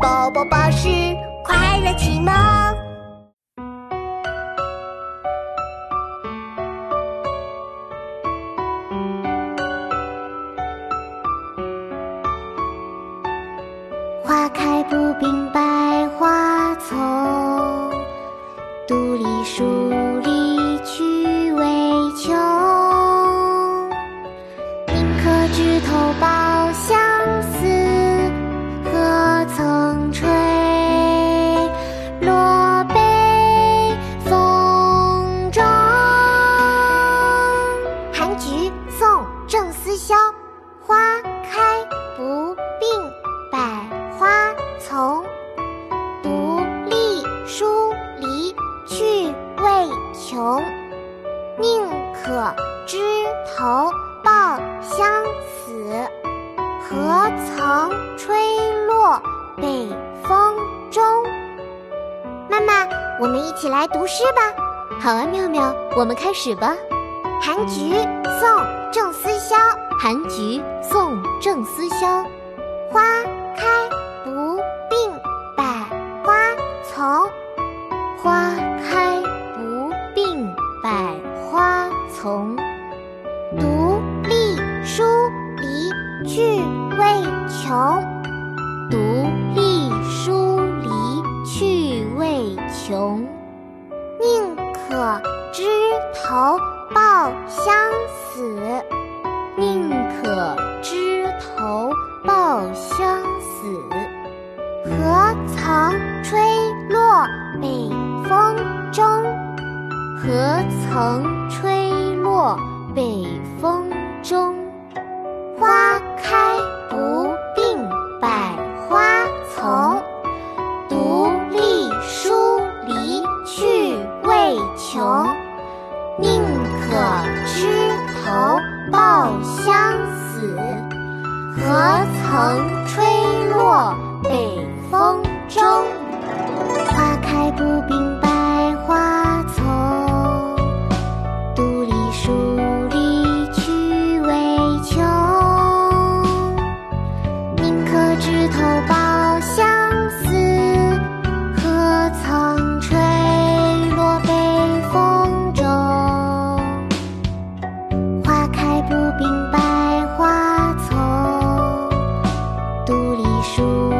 宝宝巴士快乐启蒙。花开不并百花丛，独立树穷。宁可枝头抱香死，何曾吹落北风中。妈妈，我们一起来读诗吧。好啊，妙妙，我们开始吧。寒菊，宋·郑思肖。寒菊，宋·郑思肖。花开不并百花丛，花从。独立疏篱趣味穷，独立疏篱趣味穷。宁可枝头抱香死。宁可枝头抱香死，何曾吹落北风中？何曾吹落北风中，花开不并百花丛。独立疏篱去未穷，宁可枝头抱香死，何曾吹落？冰白花丛，独立树。